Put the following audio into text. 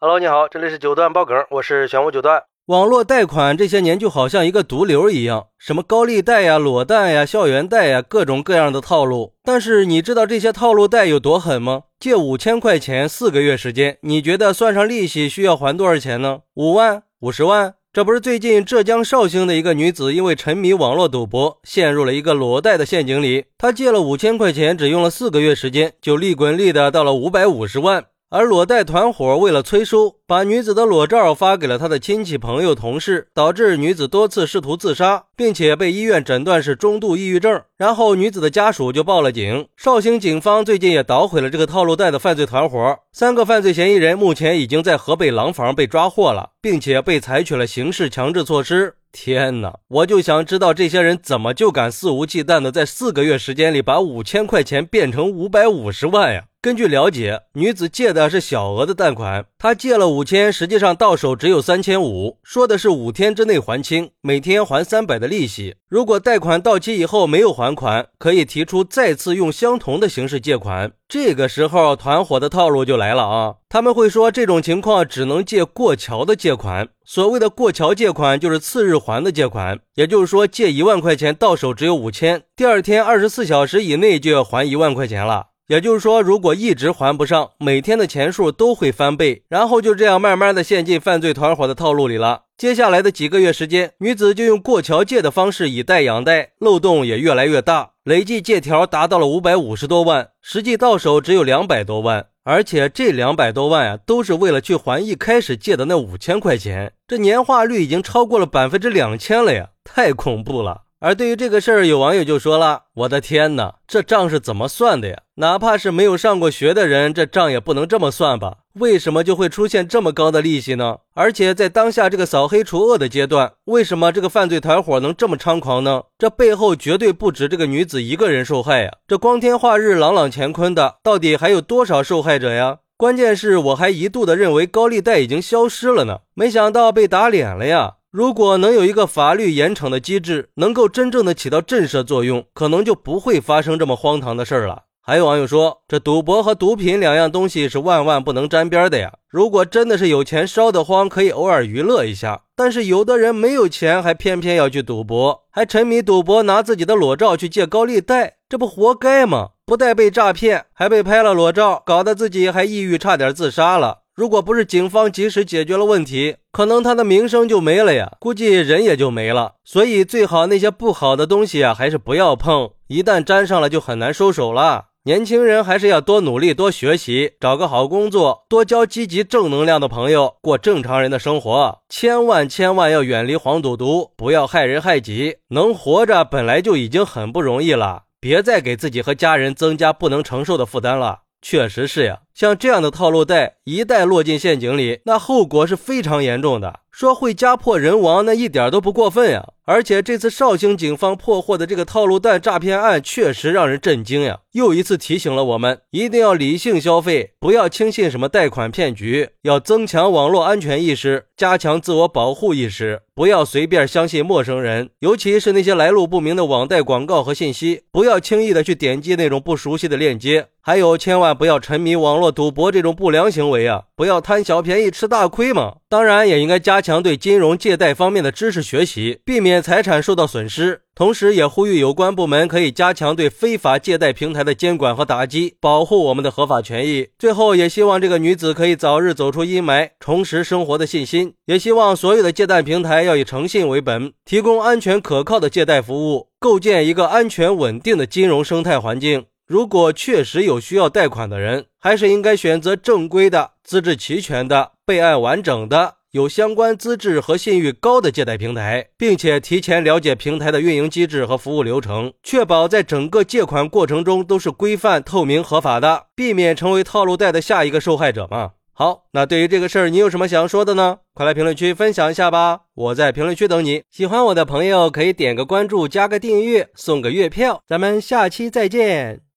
Hello，你好，这里是九段爆梗，我是玄武九段。网络贷款这些年就好像一个毒瘤一样，什么高利贷呀、裸贷呀、校园贷呀，各种各样的套路。但是你知道这些套路贷有多狠吗？借五千块钱，四个月时间，你觉得算上利息需要还多少钱呢？五万、五十万？这不是最近浙江绍兴的一个女子因为沉迷网络赌博，陷入了一个裸贷的陷阱里。她借了五千块钱，只用了四个月时间，就利滚利的到了五百五十万。而裸贷团伙为了催收，把女子的裸照发给了他的亲戚、朋友、同事，导致女子多次试图自杀，并且被医院诊断是中度抑郁症。然后女子的家属就报了警。绍兴警方最近也捣毁了这个套路贷的犯罪团伙，三个犯罪嫌疑人目前已经在河北廊坊被抓获了，并且被采取了刑事强制措施。天哪！我就想知道这些人怎么就敢肆无忌惮的在四个月时间里把五千块钱变成五百五十万呀？根据了解，女子借的是小额的贷款，她借了五千，实际上到手只有三千五，说的是五天之内还清，每天还三百的利息。如果贷款到期以后没有还款，可以提出再次用相同的形式借款。这个时候，团伙的套路就来了啊！他们会说这种情况只能借过桥的借款。所谓的过桥借款，就是次日还的借款，也就是说借一万块钱到手只有五千，第二天二十四小时以内就要还一万块钱了。也就是说，如果一直还不上，每天的钱数都会翻倍，然后就这样慢慢的陷进犯罪团伙的套路里了。接下来的几个月时间，女子就用过桥借的方式以贷养贷，漏洞也越来越大，累计借条达到了五百五十多万，实际到手只有两百多万，而且这两百多万啊，都是为了去还一开始借的那五千块钱，这年化率已经超过了百分之两千了呀，太恐怖了。而对于这个事儿，有网友就说了：“我的天哪，这账是怎么算的呀？哪怕是没有上过学的人，这账也不能这么算吧？为什么就会出现这么高的利息呢？而且在当下这个扫黑除恶的阶段，为什么这个犯罪团伙能这么猖狂呢？这背后绝对不止这个女子一个人受害呀！这光天化日、朗朗乾坤的，到底还有多少受害者呀？关键是我还一度的认为高利贷已经消失了呢，没想到被打脸了呀！”如果能有一个法律严惩的机制，能够真正的起到震慑作用，可能就不会发生这么荒唐的事儿了。还有网友说，这赌博和毒品两样东西是万万不能沾边的呀。如果真的是有钱烧得慌，可以偶尔娱乐一下，但是有的人没有钱，还偏偏要去赌博，还沉迷赌博，拿自己的裸照去借高利贷，这不活该吗？不但被诈骗，还被拍了裸照，搞得自己还抑郁，差点自杀了。如果不是警方及时解决了问题，可能他的名声就没了呀，估计人也就没了。所以最好那些不好的东西啊，还是不要碰，一旦沾上了就很难收手了。年轻人还是要多努力、多学习，找个好工作，多交积极正能量的朋友，过正常人的生活。千万千万要远离黄赌毒，不要害人害己。能活着本来就已经很不容易了，别再给自己和家人增加不能承受的负担了。确实是呀，像这样的套路贷，一旦落进陷阱里，那后果是非常严重的。说会家破人亡，那一点都不过分呀。而且这次绍兴警方破获的这个套路贷诈骗案，确实让人震惊呀！又一次提醒了我们，一定要理性消费，不要轻信什么贷款骗局，要增强网络安全意识，加强自我保护意识，不要随便相信陌生人，尤其是那些来路不明的网贷广告和信息，不要轻易的去点击那种不熟悉的链接。还有，千万不要沉迷网络赌博这种不良行为啊！不要贪小便宜吃大亏嘛。当然，也应该加强对金融借贷方面的知识学习，避免。财产受到损失，同时也呼吁有关部门可以加强对非法借贷平台的监管和打击，保护我们的合法权益。最后，也希望这个女子可以早日走出阴霾，重拾生活的信心。也希望所有的借贷平台要以诚信为本，提供安全可靠的借贷服务，构建一个安全稳定的金融生态环境。如果确实有需要贷款的人，还是应该选择正规的、资质齐全的、备案完整的。有相关资质和信誉高的借贷平台，并且提前了解平台的运营机制和服务流程，确保在整个借款过程中都是规范、透明、合法的，避免成为套路贷的下一个受害者嘛。好，那对于这个事儿，你有什么想说的呢？快来评论区分享一下吧，我在评论区等你。喜欢我的朋友可以点个关注，加个订阅，送个月票。咱们下期再见。